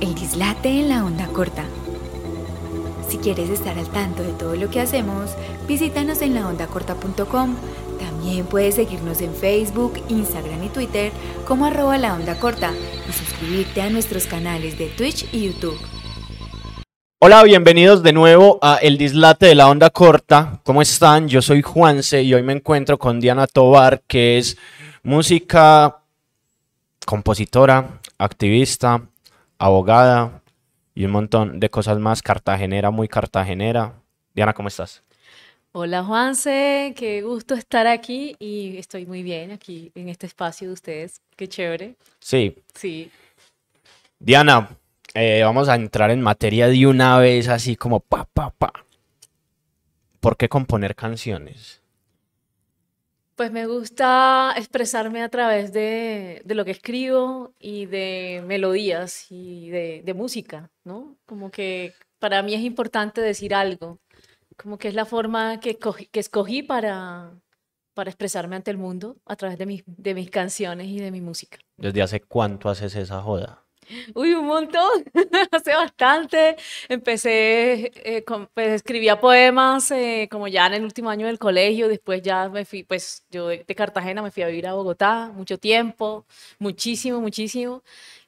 El dislate en la onda corta. Si quieres estar al tanto de todo lo que hacemos, visítanos en laondacorta.com. También puedes seguirnos en Facebook, Instagram y Twitter como arroba la onda corta y suscribirte a nuestros canales de Twitch y YouTube. Hola, bienvenidos de nuevo a El Dislate de la Onda Corta. ¿Cómo están? Yo soy Juanse y hoy me encuentro con Diana Tobar, que es música, compositora, activista, abogada y un montón de cosas más. Cartagenera, muy cartagenera. Diana, ¿cómo estás? Hola Juanse, qué gusto estar aquí y estoy muy bien aquí en este espacio de ustedes. Qué chévere. Sí. Sí. Diana, eh, vamos a entrar en materia de una vez, así como pa, pa, pa. ¿Por qué componer canciones? Pues me gusta expresarme a través de, de lo que escribo y de melodías y de, música, ¿no? Como que para mí es importante decir algo, como que es la forma que, escogí, que escogí para, para expresarme ante el mundo a través de mis, de mis canciones y de mi música. ¿Desde hace cuánto haces esa joda? Uy, un montón, hace bastante. Empecé, eh, con, pues escribía poemas eh, como ya en el último año del colegio, después ya me fui, pues yo de, de, Cartagena me fui a vivir a Bogotá mucho tiempo, muchísimo, muchísimo.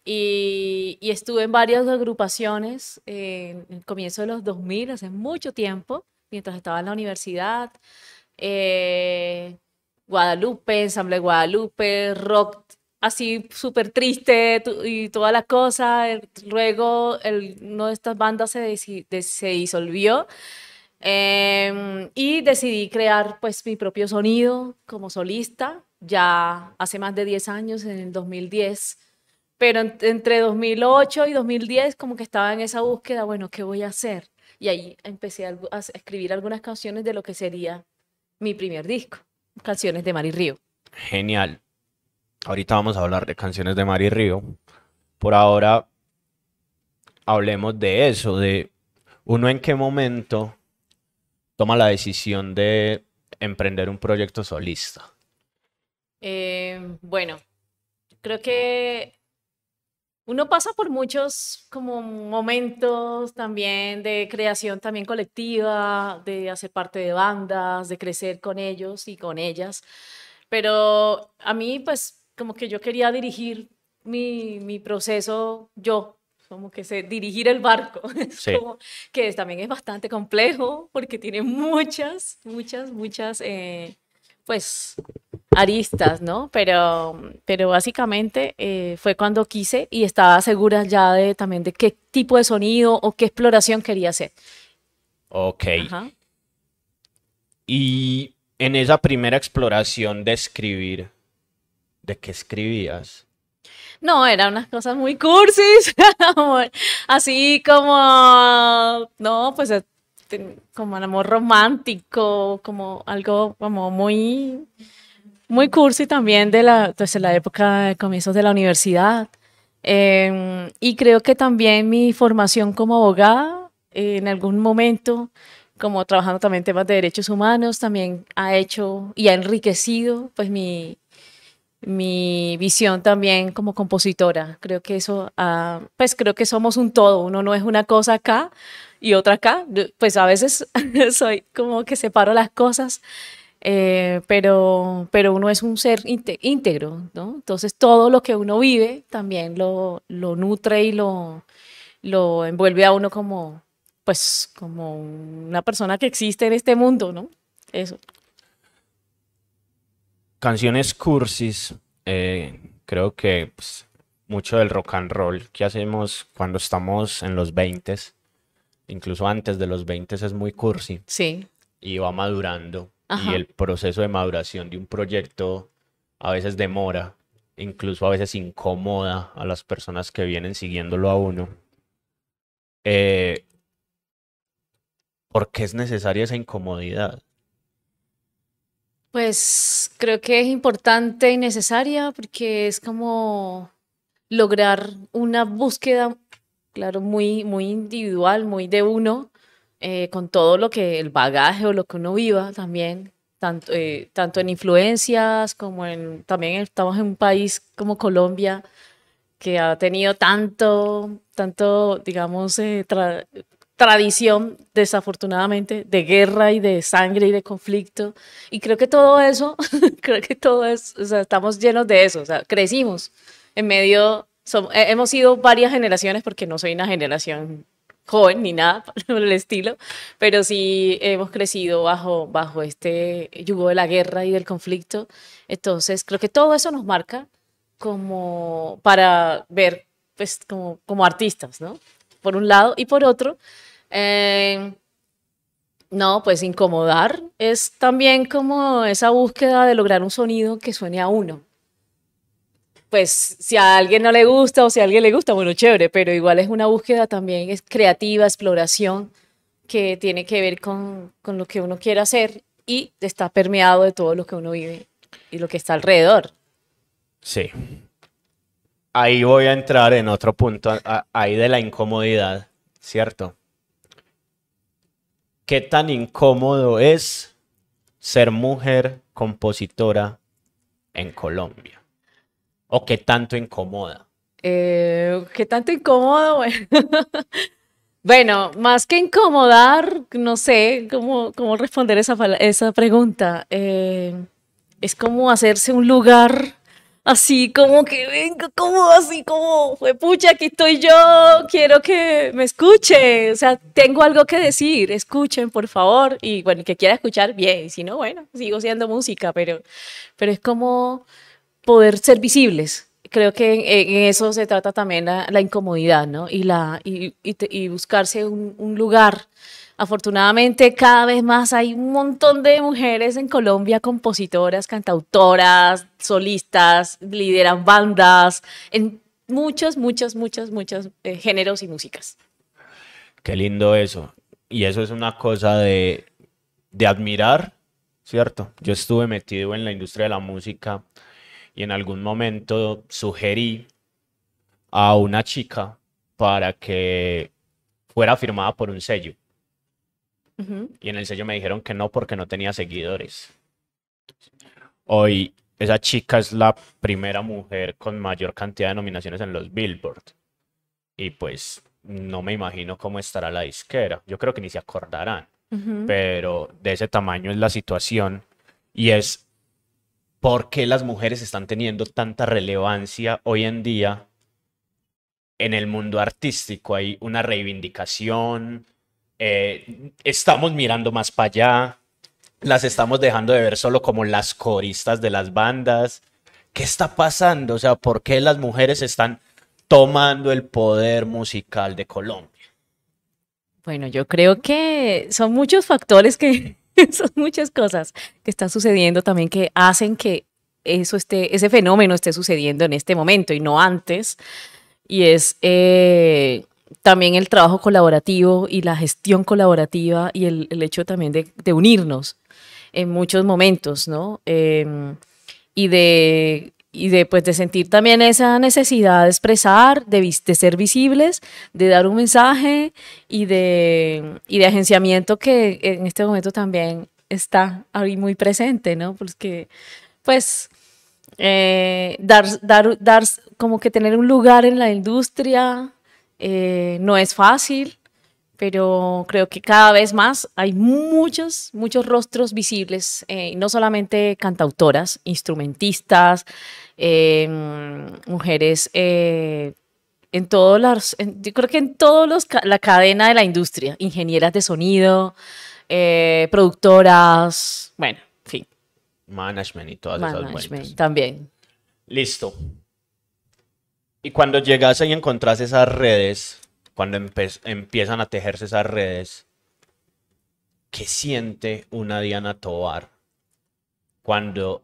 Y, y estuve en varias agrupaciones eh, en el comienzo de los 2000, hace mucho tiempo, mientras estaba en la universidad. Eh, Guadalupe, Ensamble Guadalupe, rock así súper triste y toda la cosa. Luego el, una de estas bandas se, se disolvió eh, y decidí crear pues mi propio sonido como solista ya hace más de 10 años, en el 2010. Pero en, entre 2008 y 2010 como que estaba en esa búsqueda, bueno, ¿qué voy a hacer? Y ahí empecé a, a escribir algunas canciones de lo que sería mi primer disco, canciones de Mari Río. Genial. Ahorita vamos a hablar de canciones de Mari Río. Por ahora, hablemos de eso, de uno en qué momento toma la decisión de emprender un proyecto solista. Eh, bueno, creo que uno pasa por muchos como momentos también de creación también colectiva, de hacer parte de bandas, de crecer con ellos y con ellas. Pero a mí, pues, como que yo quería dirigir mi, mi proceso yo, como que sé dirigir el barco, Sí. como que también es bastante complejo porque tiene muchas, muchas, muchas, eh, pues, aristas, ¿no? Pero, pero básicamente eh, fue cuando quise y estaba segura ya de también de qué tipo de sonido o qué exploración quería hacer. Ok. Ajá. Y en esa primera exploración de escribir, ¿de qué escribías? No, eran unas cosas muy cursis, así como, no, pues eh, como el amor romántico, como algo como muy, muy cursi también de la, pues, la época de comienzos de la universidad. Em, y creo que también mi formación como abogada, eh, en algún momento, como trabajando también temas de derechos humanos, también ha hecho y ha enriquecido pues mi, mi visión también como compositora. Creo que eso, ah, pues creo que somos un todo, uno no es una cosa acá y otra acá. Pues a veces soy como que separo las cosas, eh, pero, pero uno es un ser íntegro, ¿no? Entonces todo lo que uno vive también lo, lo nutre y lo, lo envuelve a uno como, pues, como una persona que existe en este mundo, ¿no? Eso. Canciones cursis, eh, creo que pues, mucho del rock and roll que hacemos cuando estamos en los 20, incluso antes de los 20 es muy cursi Sí. y va madurando. Y el proceso de maduración de un proyecto a veces demora, incluso a veces incomoda a las personas que vienen siguiéndolo a uno. Eh, ¿por qué es necesaria esa incomodidad? Pues creo que es importante y necesaria porque es como lograr una búsqueda, claro, muy, muy individual, muy de uno, eh, con todo lo que el bagaje o lo que uno viva también, tanto, eh, tanto en influencias como en, también estamos en un país como Colombia, que ha tenido tanto, tanto, digamos, eh, tradición, desafortunadamente, de guerra y de sangre y de conflicto. Y creo que todo eso, creo que todo es, o sea, estamos llenos de eso, o sea, crecimos en medio, som- eh, hemos sido varias generaciones, porque no soy una generación joven ni nada por el estilo, pero sí hemos crecido bajo, bajo este yugo de la guerra y del conflicto. Entonces, creo que todo eso nos marca como para ver, pues, como, como artistas, ¿no? Por un lado, y por otro, eh, no, pues incomodar es también como esa búsqueda de lograr un sonido que suene a uno. Pues si a alguien no le gusta o si a alguien le gusta, bueno, chévere, pero igual es una búsqueda también es creativa, exploración, que tiene que ver con, con lo que uno quiere hacer y está permeado de todo lo que uno vive y lo que está alrededor. Sí. Ahí voy a entrar en otro punto, ahí de la incomodidad, ¿cierto? ¿Qué tan incómodo es ser mujer compositora en Colombia? ¿O qué tanto incomoda? Eh, ¿Qué tanto incómodo? Bueno, Bueno, más que incomodar, no sé cómo, cómo responder esa, esa pregunta. Eh, es como hacerse un lugar así como que venga, como así como, fue pucha, aquí estoy yo, quiero que me escuche, o sea, tengo algo que decir, escuchen por favor, y bueno, que quiera escuchar, bien, si no, bueno, sigo siendo música, pero, pero es como poder ser visibles. Creo que en, eso se trata también la, incomodidad, ¿no? Y, la, y, y y buscarse un lugar. Afortunadamente, cada vez más hay un montón de mujeres en Colombia, compositoras, cantautoras, solistas, lideran bandas, en muchos, muchos, muchos, muchos eh, géneros y músicas. Qué lindo eso. Y eso es una cosa de, de admirar, ¿cierto? Yo estuve metido en la industria de la música y en algún momento sugerí a una chica para que fuera firmada por un sello. Y en el sello me dijeron que no porque no tenía seguidores. Hoy esa chica es la primera mujer con mayor cantidad de nominaciones en los Billboard. Y pues no me imagino cómo estará la disquera. Yo creo que ni se acordarán. Pero de ese tamaño es la situación. Y es por qué las mujeres están teniendo tanta relevancia hoy en día en el mundo artístico. Hay una reivindicación. Eh, estamos mirando más para allá. Las estamos dejando de ver solo como las coristas de las bandas. ¿Qué está pasando? O sea, ¿por qué las mujeres están tomando el poder musical de Colombia? Bueno, yo creo que son muchos factores que, son muchas cosas que están sucediendo también que hacen que eso esté, ese fenómeno esté sucediendo en este momento y no antes. Y es eh, también el trabajo colaborativo y la gestión colaborativa y el, el hecho también de, de unirnos en muchos momentos, ¿no? Em, y de, y de, pues, de sentir también esa necesidad de expresar, de, de ser visibles, de dar un mensaje y de, y de agenciamiento que en este momento también está ahí muy presente, ¿no? Porque, pues, eh, dar, dar, dar, como que tener un lugar en la industria eh, no es fácil, pero creo que cada vez más hay muchos, muchos rostros visibles, eh, no solamente cantautoras, instrumentistas, eh, mujeres en todos los, en- yo creo que en todos los, la cadena de la industria, ingenieras de sonido, productoras, bueno, en fin, Management y todas esas management vueltas. también. Listo. Y cuando llegas y encontrás esas redes, cuando empiezan a tejerse esas redes, ¿qué siente una Diana Tovar cuando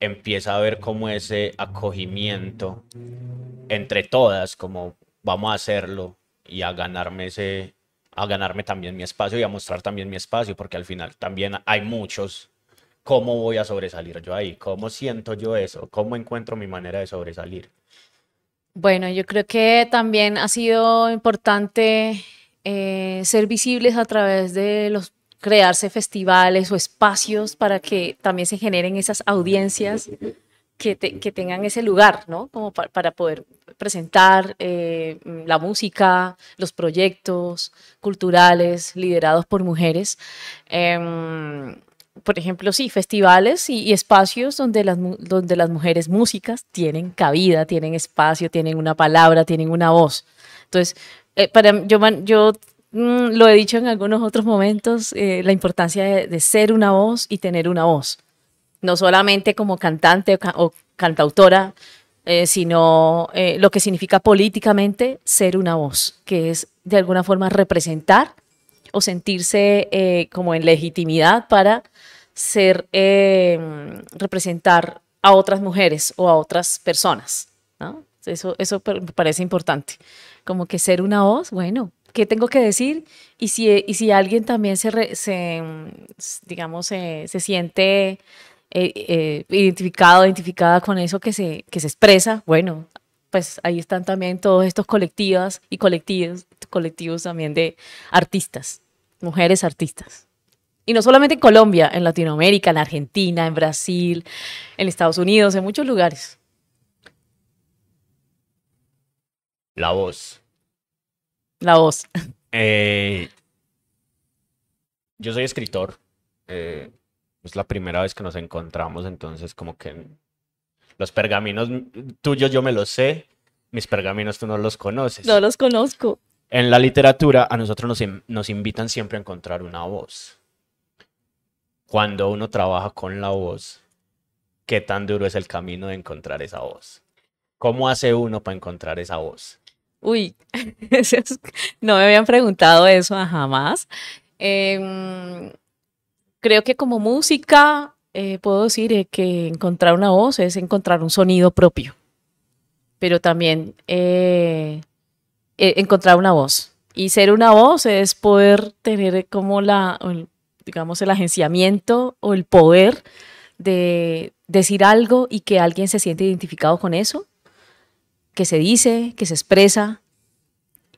empieza a ver como ese acogimiento entre todas, como vamos a hacerlo y a ganarme ese, a ganarme también mi espacio y a mostrar también mi espacio, porque al final también hay muchos. ¿Cómo voy a sobresalir yo ahí? ¿Cómo siento yo eso? ¿Cómo encuentro mi manera de sobresalir? Bueno, yo creo que también ha sido importante eh, ser visibles a través de los crearse festivales o espacios para que también se generen esas audiencias que, tengan ese lugar, ¿no? Como para poder presentar eh, la música, los proyectos culturales liderados por mujeres. Em, por ejemplo, sí, festivales y, espacios donde las, donde las mujeres músicas tienen cabida, tienen espacio, tienen una palabra, tienen una voz. Entonces, eh, para, yo, yo mm, lo he dicho en algunos otros momentos, eh, la importancia de, ser una voz y tener una voz. No solamente como cantante o, cantautora, eh, sino lo que significa políticamente ser una voz, que es de alguna forma representar o sentirse como en legitimidad para ser, representar a otras mujeres o a otras personas. Eso, eso me parece importante como que ser una voz, bueno, ¿qué tengo que decir? Y si, y si alguien también se, se digamos, se, siente eh, eh, identificado, identificada con eso que se, que se expresa, bueno, pues ahí están también todos estos colectivos y colectivos, colectivos también de artistas, mujeres artistas. Y no solamente en Colombia, en Latinoamérica, en Argentina, en Brasil, en Estados Unidos, en muchos lugares. La voz. La voz. Eh, yo soy escritor. Eh, es la primera vez que nos encontramos, entonces como que los pergaminos tuyos yo me los sé, mis pergaminos tú no los conoces. No los conozco. En la literatura a nosotros nos, nos invitan siempre a encontrar una voz. Cuando uno trabaja con la voz, ¿qué tan duro es el camino de encontrar esa voz? ¿Cómo hace uno para encontrar esa voz? Uy, no me habían preguntado eso jamás. Em, creo que como música eh, puedo decir eh, que encontrar una voz es encontrar un sonido propio, pero también eh, encontrar una voz. Y ser una voz es poder tener como la, digamos, el agenciamiento o el poder de decir algo y que alguien se siente identificado con eso que se dice, que se expresa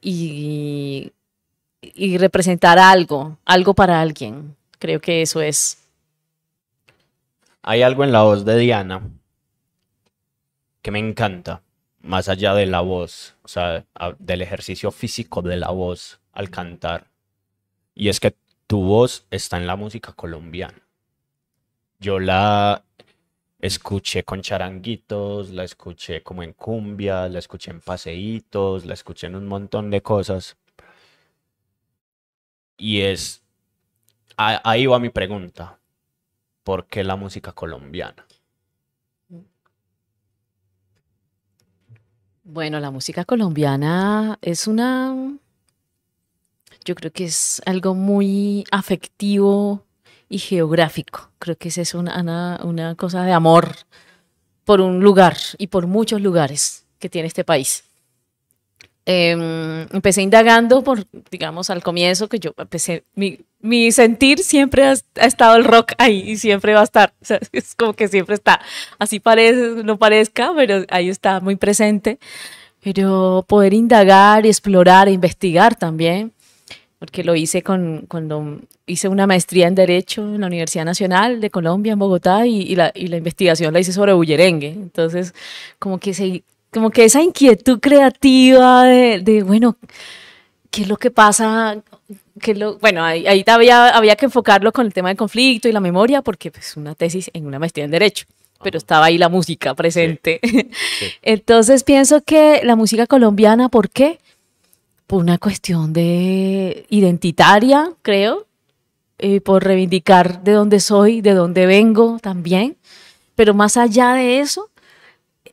y, y representar algo, algo para alguien. Creo que eso es. Hay algo en la voz de Diana que me encanta, más allá de la voz, o sea, del ejercicio físico de la voz al cantar. Y es que tu voz está en la música colombiana. Yo la escuché con charanguitos, la escuché como en cumbia, la escuché en paseitos, la escuché en un montón de cosas. Y es, ahí va mi pregunta, ¿por qué la música colombiana? Bueno, la música colombiana es una, yo creo que es algo muy afectivo, y geográfico. Creo que esa es una, una, cosa de amor por un lugar y por muchos lugares que tiene este país. Em, empecé indagando por, digamos, al comienzo que yo empecé, mi, mi sentir siempre ha, estado el rock ahí y siempre va a estar, es como que siempre está, así parece, no parezca, pero ahí está muy presente. Pero poder indagar explorar e investigar también porque lo hice con, cuando hice una maestría en Derecho en la Universidad Nacional de Colombia, en Bogotá, y, la, y la, investigación la hice sobre bullerengue. Entonces, como que, se, como que esa inquietud creativa de, de bueno, ¿qué es lo que pasa? ¿Qué lo, bueno, ahí, ahí había, había que enfocarlo con el tema del conflicto y la memoria, porque es pues, una tesis en una maestría en Derecho pero estaba ahí la música presente. Entonces pienso que la música colombiana, ¿por qué? Por una cuestión de identitaria, creo, eh, por reivindicar de dónde soy, de dónde vengo también. Pero más allá de eso,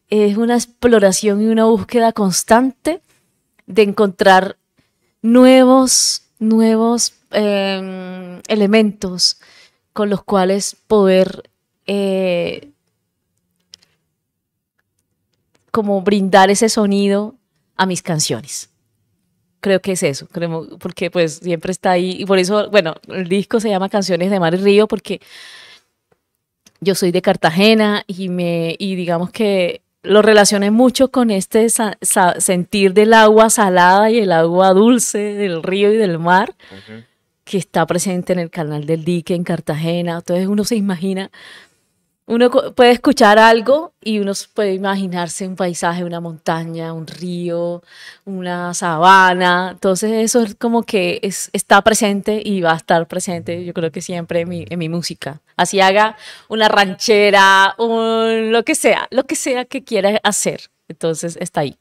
es una exploración y una búsqueda constante de encontrar nuevos, nuevos em, elementos con los cuales poder eh, como brindar ese sonido a mis canciones creo que es eso, creo, porque pues siempre está ahí, y por eso, bueno, el disco se llama Canciones de Mar y Río, porque yo soy de Cartagena y, me, y digamos que lo relacioné mucho con este sentir del agua salada y el agua dulce del río y del mar, que está presente en el canal del dique en Cartagena, entonces uno se imagina uno puede escuchar algo y uno puede imaginarse un paisaje, una montaña, un río, una sabana. Entonces eso es como que es, está presente y va a estar presente, yo creo que siempre en mi, en mi música. Así haga una ranchera, un, lo que sea, lo que sea que quiera hacer. Entonces está ahí.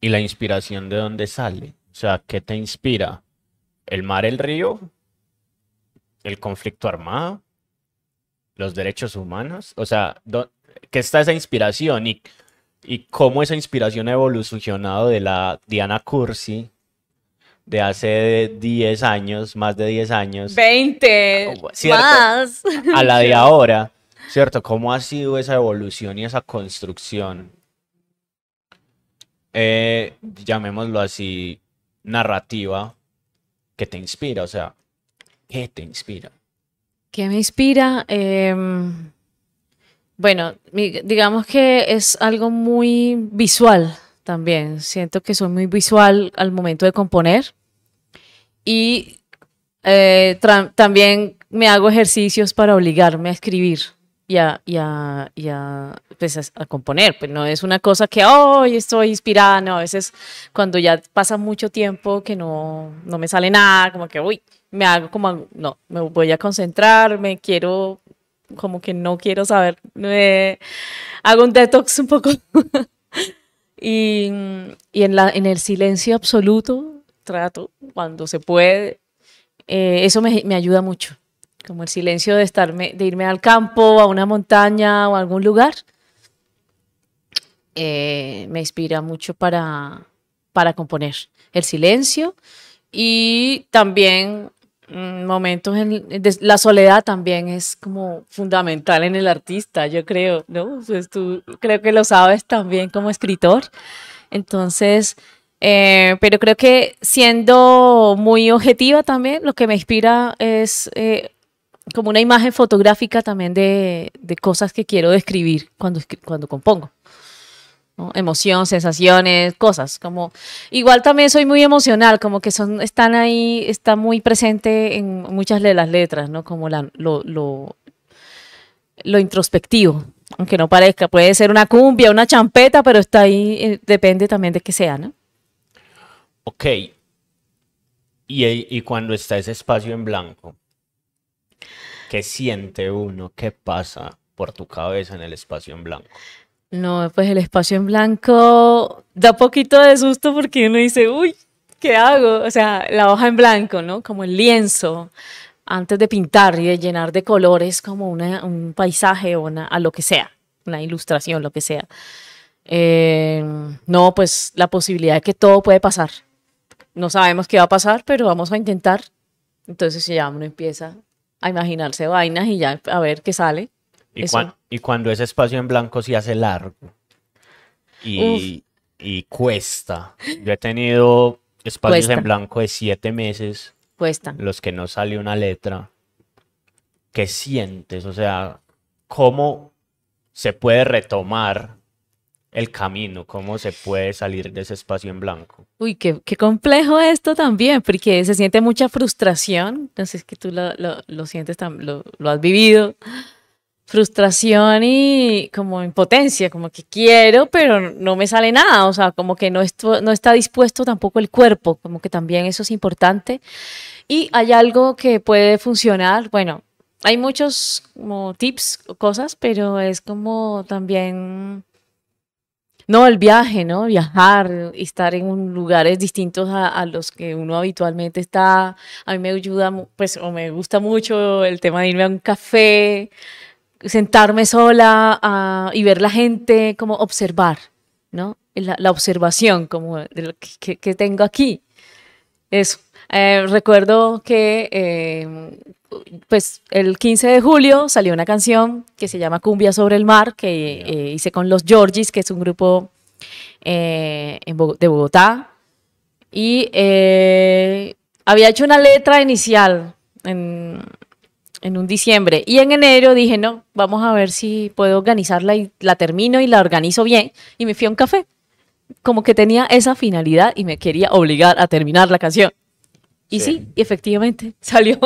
¿Y la inspiración de dónde sale? O sea, ¿qué te inspira? ¿El mar, el río? ¿El conflicto armado? ¿Los derechos humanos? O sea, ¿dó- ¿qué está esa inspiración? ¿Y, y cómo esa inspiración ha evolucionado de la Diana Cursi de hace 10 años, más de 10 años, 20 Oh, cierto. más. a la de ahora? ¿Cierto? ¿Cómo ha sido esa evolución y esa construcción? eh, llamémoslo así, narrativa que te inspira, o sea, ¿qué te inspira? ¿Qué me inspira? Em, bueno, digamos que es algo muy visual también. Siento que soy muy visual al momento de componer. Y eh, también me hago ejercicios para obligarme a escribir y a, y a- y a, pues, a componer. Pues no es una cosa que hoy estoy inspirada, no, a veces cuando ya pasa mucho tiempo que no, no me sale nada, como que, uy, me hago como, no, me voy a concentrar, me quiero, como que no quiero saber, me hago un detox un poco. y y en, la, en el silencio absoluto trato, cuando se puede, eh, eso me, me ayuda mucho, como el silencio de, estarme, de irme al campo, a una montaña o a algún lugar, eh, me inspira mucho para, para componer. El silencio y también momentos en la soledad también es como fundamental en el artista, yo creo, ¿no? Pues tú creo que lo sabes también como escritor. Entonces, eh, pero creo que siendo muy objetiva también, lo que me inspira es eh, como una imagen fotográfica también de, de cosas que quiero describir cuando, cuando compongo. Emoción, sensaciones, cosas. Como igual también soy muy emocional, como que son están ahí, está muy presente en muchas de las letras, ¿no? Como lo, lo, lo introspectivo, aunque no parezca, puede ser una cumbia, una champeta, pero está ahí, eh, depende también de qué sea, ¿no? Ok, y, y cuando está ese espacio en blanco, ¿qué siente uno? ¿Qué pasa por tu cabeza en el espacio en blanco? No, pues el espacio en blanco da poquito de susto porque uno dice, uy, ¿qué hago? O sea, la hoja en blanco, ¿no? Como el lienzo, antes de pintar y de llenar de colores como una- un paisaje o una, a lo que sea, una ilustración, lo que sea. Eh, no, pues la posibilidad de que todo puede pasar. No sabemos qué va a pasar, pero vamos a intentar. Entonces ya uno empieza a imaginarse vainas y ya a ver qué sale. Y, cuan- y cuando ese espacio en blanco se hace largo y, y cuesta. Yo he tenido espacios Cuesta. en blanco de siete meses, Cuesta. los que no sale una letra. ¿Qué sientes? O sea, ¿cómo se puede retomar el camino? ¿Cómo se puede salir de ese espacio en blanco? Uy, qué, qué complejo esto también, porque se siente mucha frustración. No sé, es que tú lo, lo- lo sientes, lo, lo has vivido. Frustración y como impotencia, como que quiero, pero no me sale nada. O sea, como que no, esto, no está dispuesto tampoco el cuerpo, como que también eso es importante. Y hay algo que puede funcionar. Bueno, hay muchos como tips o cosas, pero es como también no, el viaje, ¿no? Viajar, estar en lugares distintos a, a los que uno habitualmente está. A mí me ayuda, pues, o me gusta mucho el tema de irme a un café, sentarme sola y ver la gente, como observar, ¿no? La, la observación, como de lo que, tengo aquí. Eso. Eh, recuerdo que, eh, pues, el 15 de julio salió una canción que se llama Cumbia sobre el mar, que eh, hice con los Georgis, que es un grupo eh, en de Bogotá. Y eh, había hecho una letra inicial en, en un diciembre. Y en enero dije, no, vamos a ver si puedo organizarla y la termino y la organizo bien. Y me fui a un café. Como que tenía esa finalidad y me quería obligar a terminar la canción. Y Sí. sí, y efectivamente salió.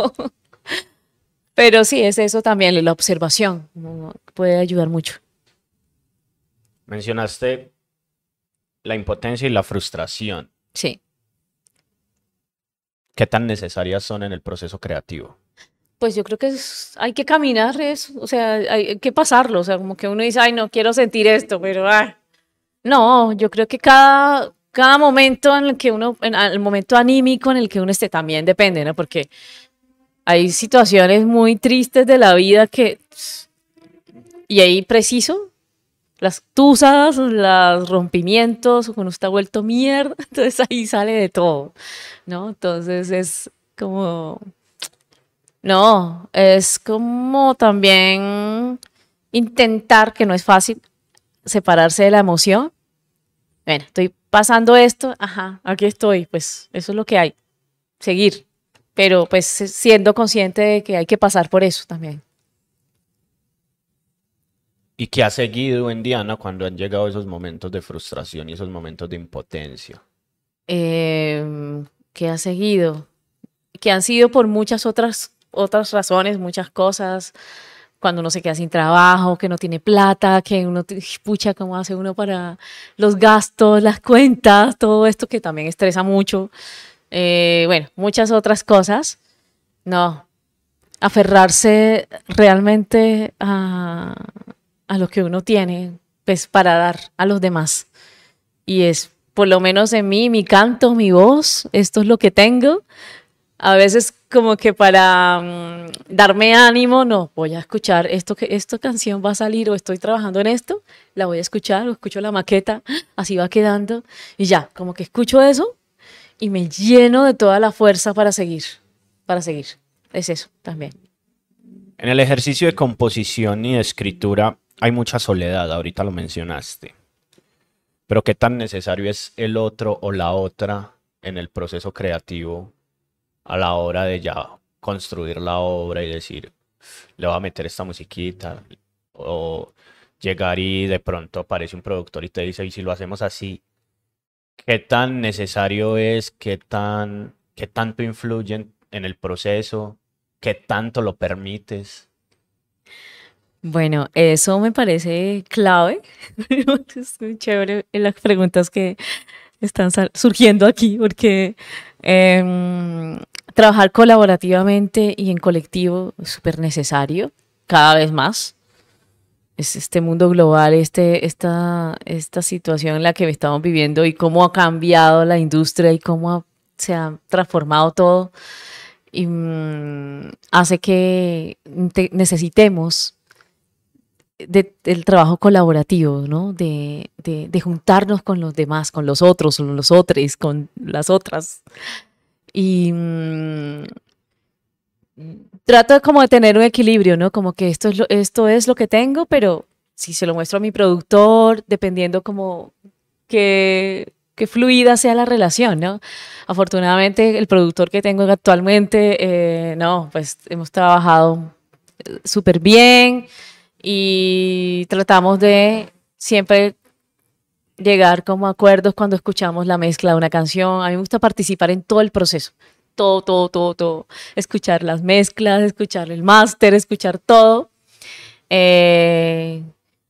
Pero sí, es eso también, la observación puede ayudar mucho. Mencionaste la impotencia y la frustración. Sí. ¿Qué tan necesarias son en el proceso creativo? Pues yo creo que es- hay que caminar eso, o sea, hay que pasarlo, o sea, como que uno dice, ay, no quiero sentir esto, pero ah. No, yo creo que cada, cada momento en el que uno, en el momento anímico en el que uno esté también depende, ¿no? Porque hay situaciones muy tristes de la vida que, y ahí preciso, las tusas, los rompimientos, cuando está vuelto mierda, entonces ahí sale de todo, ¿no? Entonces es como... No, es como también intentar, que no es fácil, separarse de la emoción. Bueno, estoy pasando esto, ajá, aquí estoy, pues eso es lo que hay. Seguir, pero pues siendo consciente de que hay que pasar por eso también. ¿Y qué ha seguido en Diana cuando han llegado esos momentos de frustración y esos momentos de impotencia? Eh, ¿Qué ha seguido? Que han sido por muchas otras, otras razones, muchas cosas. Cuando uno se queda sin trabajo, que no tiene plata, que uno, pucha, ¿cómo hace uno para los gastos, las cuentas, todo esto que también estresa mucho? Eh, bueno, muchas otras cosas. No, aferrarse realmente a, a lo que uno tiene, pues para dar a los demás. Y es, por lo menos en mí, mi canto, mi voz, esto es lo que tengo. A veces como que para mm, darme ánimo, no, voy a escuchar esto que esta canción va a salir o estoy trabajando en esto, la voy a escuchar o escucho la maqueta, así va quedando y ya, como que escucho eso y me lleno de toda la fuerza para seguir, para seguir. Es eso también. En el ejercicio de composición y de escritura hay mucha soledad, ahorita lo mencionaste. Pero ¿qué tan necesario es el otro o la otra en el proceso creativo a la hora de ya construir la obra y decir, le voy a meter esta musiquita? O llegar y de pronto aparece un productor y te dice, y si lo hacemos así, ¿qué tan necesario es? ¿Qué tan, qué tanto influye en, el proceso? ¿Qué tanto lo permites? Bueno, eso me parece clave. es muy chévere en las preguntas que están surgiendo aquí, porque em, trabajar colaborativamente y en colectivo es súper necesario, cada vez más. Es este mundo global, este, esta, situación en la que estamos viviendo y cómo ha cambiado la industria y cómo se ha transformado todo, y, mm, hace que te- necesitemos de- trabajo colaborativo, ¿no? De, de- de juntarnos con los demás, con los otros, con los otros, con las otras. Y mm, trato como de tener un equilibrio, ¿no? Como que esto es lo, esto es lo que tengo, pero si se lo muestro a mi productor, dependiendo como que, que fluida sea la relación, ¿no? Afortunadamente, el productor que tengo actualmente, eh, no, pues hemos trabajado eh, súper bien y tratamos de siempre llegar como a acuerdos cuando escuchamos la mezcla de una canción. A mí me gusta participar en todo el proceso, todo, todo, todo, todo. Escuchar las mezclas, escuchar el máster, escuchar todo. Eh,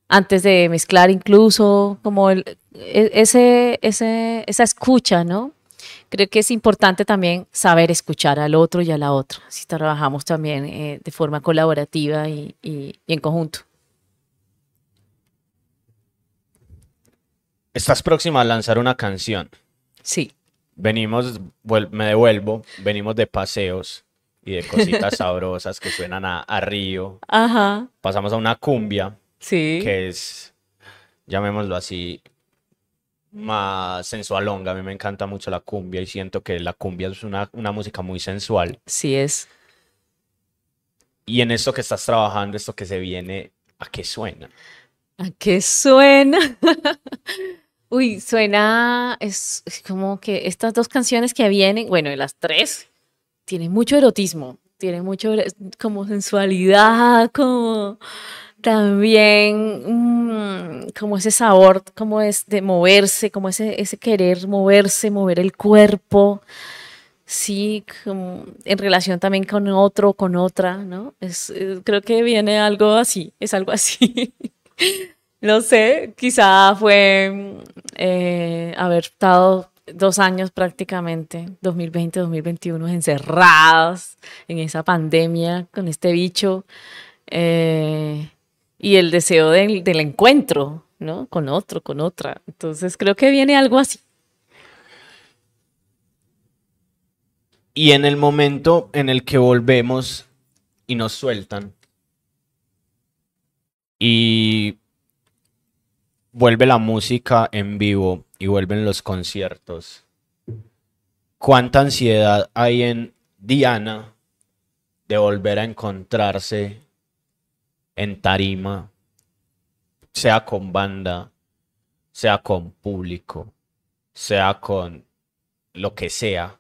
antes de mezclar incluso, como el- e- ese, ese, esa escucha, ¿no? Creo que es importante también saber escuchar al otro y a la otra, si trabajamos también eh, de forma colaborativa y, en conjunto. Estás próxima a lanzar una canción. Sí. Venimos, me devuelvo, venimos de paseos y de cositas sabrosas que suenan a, a río. Ajá. Pasamos a una cumbia, Sí. que es, llamémoslo así, más sensualonga. A mí me encanta mucho la cumbia y siento que la cumbia es una, una música muy sensual. Sí es. Y en esto que estás trabajando, esto que se viene, ¿a qué suena? ¿A qué suena? Uy, suena, es, como que estas dos canciones que vienen, bueno, las tres, tienen mucho erotismo, tienen mucho como sensualidad, como también mm, como ese sabor, como es de moverse, como ese, ese querer moverse, mover el cuerpo. sí, en relación también con otro, con otra, ¿no? Creo que viene algo así, es algo así. no sé, quizá fue eh, haber estado dos años prácticamente, 2020, 2021, encerradas en esa pandemia con este bicho eh, y el deseo del, del encuentro, ¿no? Con otro, con otra. Entonces creo que viene algo así. Y en el momento en el que volvemos y nos sueltan y vuelve la música en vivo y vuelven los conciertos, ¿cuánta ansiedad hay en Diana de volver a encontrarse en tarima, sea con banda, sea con público, sea con lo que sea?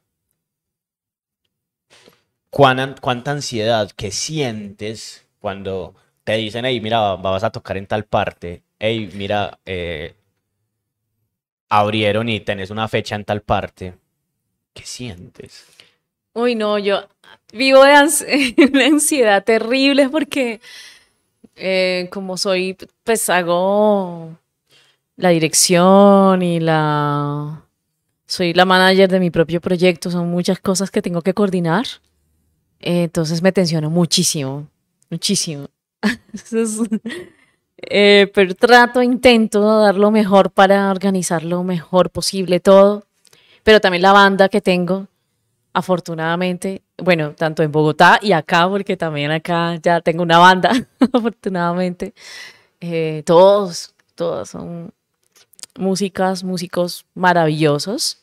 cuánta ansiedad que sientes cuando te dicen, hey, mira, vas a tocar en tal parte, hey, mira, eh, abrieron y tenés una fecha en tal parte. ¿Qué sientes? Uy, no, yo vivo de una ansiedad terrible porque eh, como soy, pues hago la dirección y la... Soy la manager de mi propio proyecto, son muchas cosas que tengo que coordinar. Eh, entonces me tensiono muchísimo, muchísimo. Eh, pero trato, intento dar lo mejor para organizar lo mejor posible todo. Pero también la banda que tengo, afortunadamente, bueno, tanto en Bogotá y acá, porque también acá ya tengo una banda, afortunadamente. Eh, todos, todos son músicas, músicos maravillosos.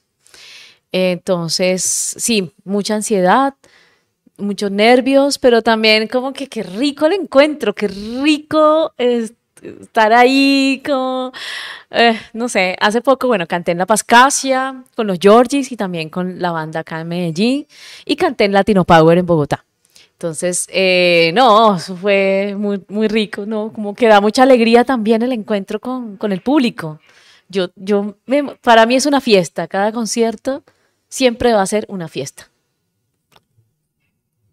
Entonces, sí, mucha ansiedad, muchos nervios, pero también como que qué rico el encuentro, qué rico estar ahí, eh, no sé, hace poco, bueno, canté en La Pascasia con los Georgis y también con la banda acá en Medellín y canté en Latino Power en Bogotá. Entonces, eh, no, fue muy, muy rico, ¿no? Como que da mucha alegría también el encuentro con, con el público. Yo, yo, para mí es una fiesta, cada concierto siempre va a ser una fiesta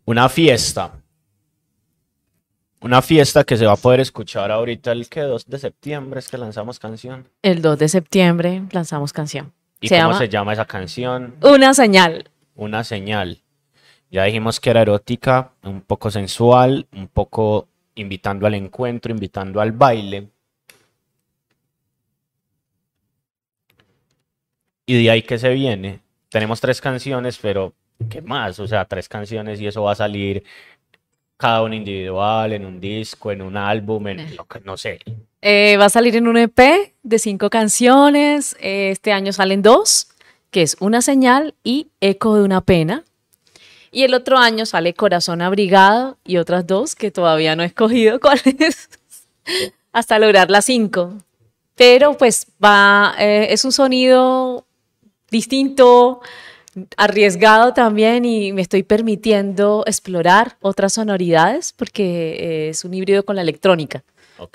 una fiesta. Una fiesta que se va a poder escuchar ahorita el que 2 de septiembre es que lanzamos canción. El 2 de septiembre lanzamos canción. ¿Y cómo se llama esa canción? Una señal. Una señal. Ya dijimos que era erótica, un poco sensual, un poco invitando al encuentro, invitando al baile. Y de ahí que se viene. Tenemos tres canciones, pero ¿qué más? O sea, tres canciones y eso va a salir cada uno individual, en un disco, en un álbum, en lo que no sé. Eh, va a salir en un EP de cinco canciones. Este año salen dos, que es Una señal y Eco de una pena. Y el otro año sale Corazón Abrigado y otras dos que todavía no he escogido cuáles, hasta lograr las cinco. Pero pues va, eh, es un sonido distinto, arriesgado también y me estoy permitiendo explorar otras sonoridades porque eh, es un híbrido con la electrónica.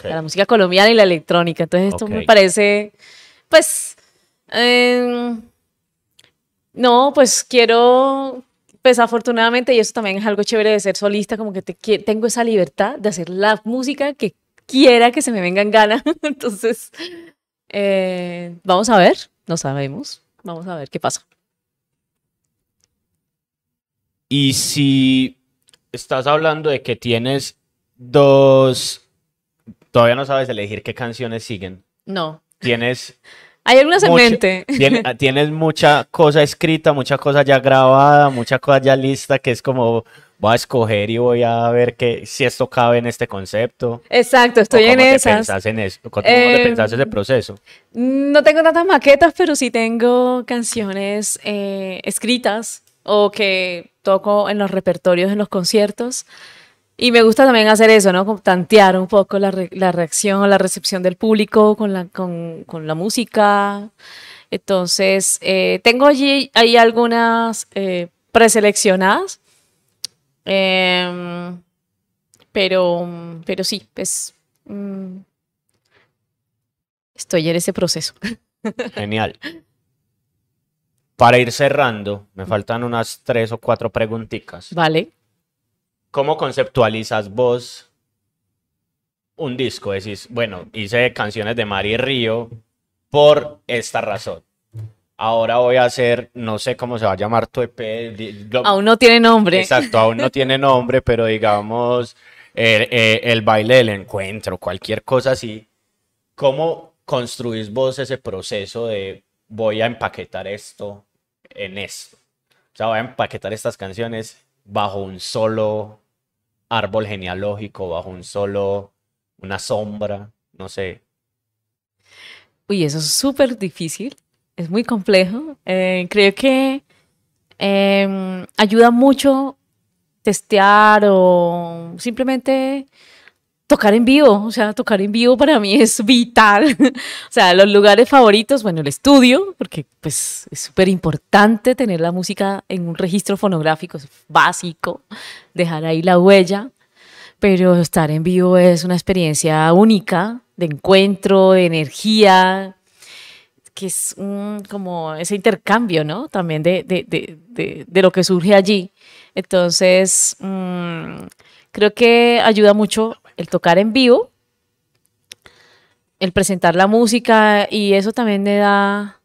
La música colombiana y la electrónica. Entonces esto me parece, pues, em, no, pues quiero, pues afortunadamente, y eso también es algo chévere de ser solista, como que te, tengo esa libertad de hacer la música que quiera que se me venga en gana. Entonces, eh, vamos a ver, no sabemos, vamos a ver qué pasa. Y si estás hablando de que tienes dos, todavía no sabes elegir qué canciones siguen. No. Tienes... Hay algunas en mente. Tienes, mucha cosa escrita, mucha cosa ya grabada, mucha cosa ya lista, que es como voy a escoger y voy a ver que, si esto cabe en este concepto. Exacto, estoy en esas. Pensás en eso? ¿Cómo te pensás ese em, proceso? No tengo tantas maquetas, pero sí tengo canciones eh, escritas o que toco en los repertorios, en los conciertos. Y me gusta también hacer eso, ¿no? Como tantear un poco la, reacción o la recepción del público con la, con, la música. Entonces, eh, tengo allí hay algunas eh, preseleccionadas. Em, pero, pero sí, mm, estoy en ese proceso. Genial. Para ir cerrando, me faltan unas tres o cuatro preguntitas. Vale. ¿Cómo conceptualizas vos un disco? Decís, bueno, hice canciones de Mari Río por esta razón. Ahora voy a hacer, no sé cómo se va a llamar tu EP. lo- Aún no tiene nombre. Exacto, aún no tiene nombre, pero digamos el, eh, el baile del encuentro, cualquier cosa así. ¿Cómo construís vos ese proceso de voy a empaquetar esto en esto? O sea, voy a empaquetar estas canciones bajo un solo árbol genealógico, bajo un solo, una sombra, no sé. Uy, eso es súper difícil, es muy complejo. Eh, creo que em, ayuda mucho testear o simplemente tocar en vivo. O sea, tocar en vivo para mí es vital. O sea, los lugares favoritos, bueno, el estudio, porque pues es súper importante tener la música en un registro fonográfico, es básico, dejar ahí la huella pero estar en vivo es una experiencia única de encuentro, de energía, que es un- como ese intercambio, ¿no? También de, de- de- de- lo que surge allí. Entonces, mm, creo que ayuda mucho el tocar en vivo, el presentar la música y eso también le da,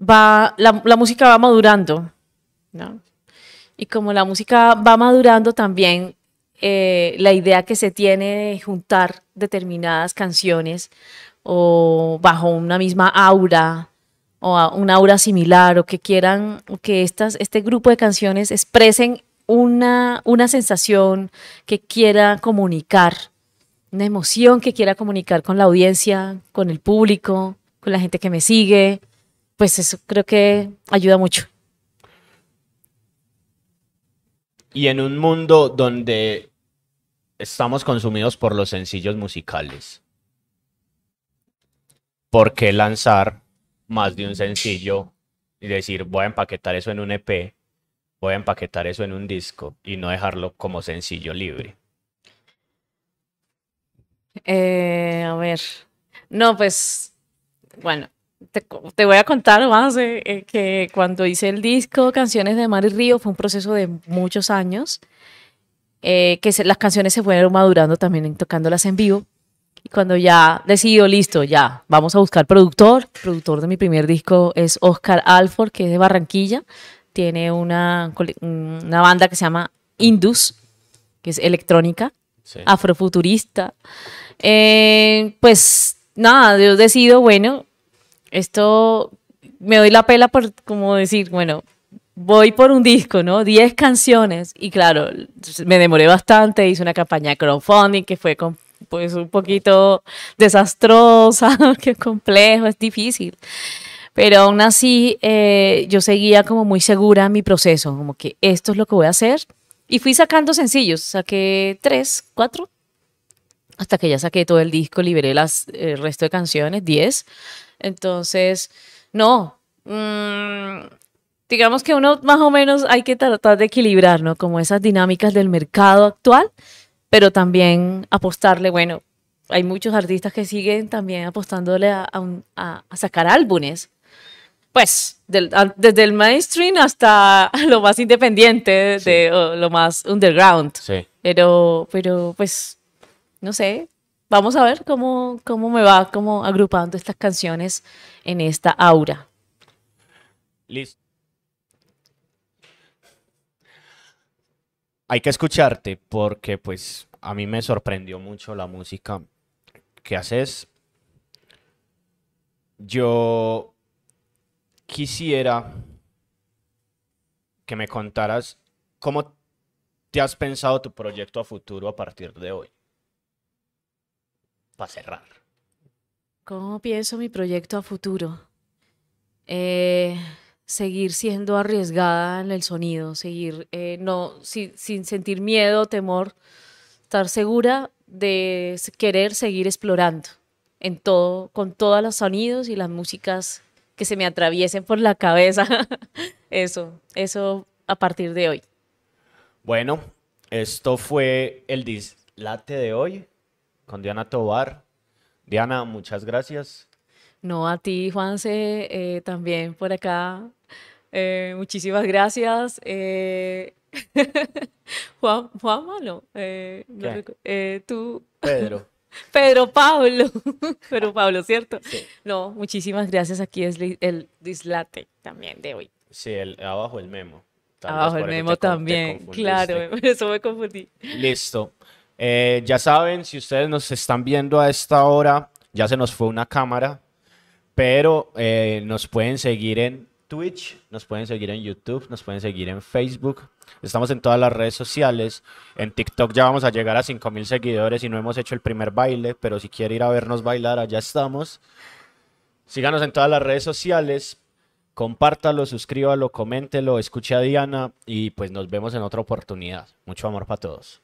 va, la, música va madurando, ¿no? Y como la música va madurando también, eh, la idea que se tiene de juntar determinadas canciones o bajo una misma aura o a- un aura similar o que quieran que estas, este grupo de canciones expresen una, una sensación que quiera comunicar, una emoción que quiera comunicar con la audiencia, con el público, con la gente que me sigue, pues eso creo que ayuda mucho. Y en un mundo donde estamos consumidos por los sencillos musicales, ¿por qué lanzar más de un sencillo y decir voy a empaquetar eso en un EP, voy a empaquetar eso en un disco y no dejarlo como sencillo libre? Eh, a ver. No, pues, bueno, te, te voy a contar más eh, eh, que cuando hice el disco Canciones de Mar y Río fue un proceso de muchos años, eh, que se- las canciones se fueron madurando también tocándolas en vivo. Y cuando ya decido, listo, ya, vamos a buscar productor. El productor de mi primer disco es Oscar Alford, que es de Barranquilla. Tiene una, cole- una banda que se llama Indus, que es electrónica Sí. afrofuturista. Eh, pues nada, yo decido, bueno, esto me doy la pela por como decir, bueno, voy por un disco, ¿no? 10 canciones. Y claro, me demoré bastante, hice una campaña de crowdfunding que fue con- pues un poquito desastrosa, que complejo, es difícil. Pero aún así, eh, yo seguía como muy segura mi proceso, como que esto es lo que voy a hacer. Y fui sacando sencillos, saqué tres, cuatro, hasta que ya saqué todo el disco, liberé las, el resto de canciones, diez. Entonces, no, mm, digamos que uno más o menos hay que tratar de equilibrar, ¿no? Como esas dinámicas del mercado actual, pero también apostarle, bueno, hay muchos artistas que siguen también apostándole a sacar álbumes pues, del- desde el mainstream hasta lo más independiente, de, o lo más underground. Sí. Pero, pero, pues, no sé. Vamos a ver cómo, cómo me va como agrupando estas canciones en esta aura. Listo. Hay que escucharte porque pues a mí me sorprendió mucho la música que haces. Yo quisiera que me contaras cómo te has pensado tu proyecto a futuro a partir de hoy. Para cerrar. ¿Cómo pienso mi proyecto a futuro? Eh, seguir siendo arriesgada en el sonido, seguir eh, no, si- sin sentir miedo, temor, estar segura de querer seguir explorando en todo, con todos los sonidos y las músicas que se me atraviesen por la cabeza. Eso, eso a partir de hoy. Bueno, esto fue el dislate de hoy con Diana Tobar. Diana, muchas gracias. No a ti, Juanse, eh, también por acá Eh, muchísimas gracias. Eh, Juan, Juan Malo, no tú, Pedro. Pedro Pablo, Pedro Pablo, ¿cierto? Sí. No, muchísimas gracias. Aquí es el dislate también de hoy. Sí, el, abajo el memo. Tal Abajo el memo también, claro, eso me confundí. Listo. Eh, ya saben, si ustedes nos están viendo a esta hora, ya se nos fue una cámara, pero eh, nos pueden seguir en Twitch, nos pueden seguir en YouTube, nos pueden seguir en Facebook. Estamos en todas las redes sociales. En TikTok ya vamos a llegar a 5000 seguidores y no hemos hecho el primer baile, pero si quiere ir a vernos bailar, allá estamos. Síganos en todas las redes sociales. Compártalo, suscríbalo, coméntelo, escuche a Diana y pues nos vemos en otra oportunidad. Mucho amor para todos.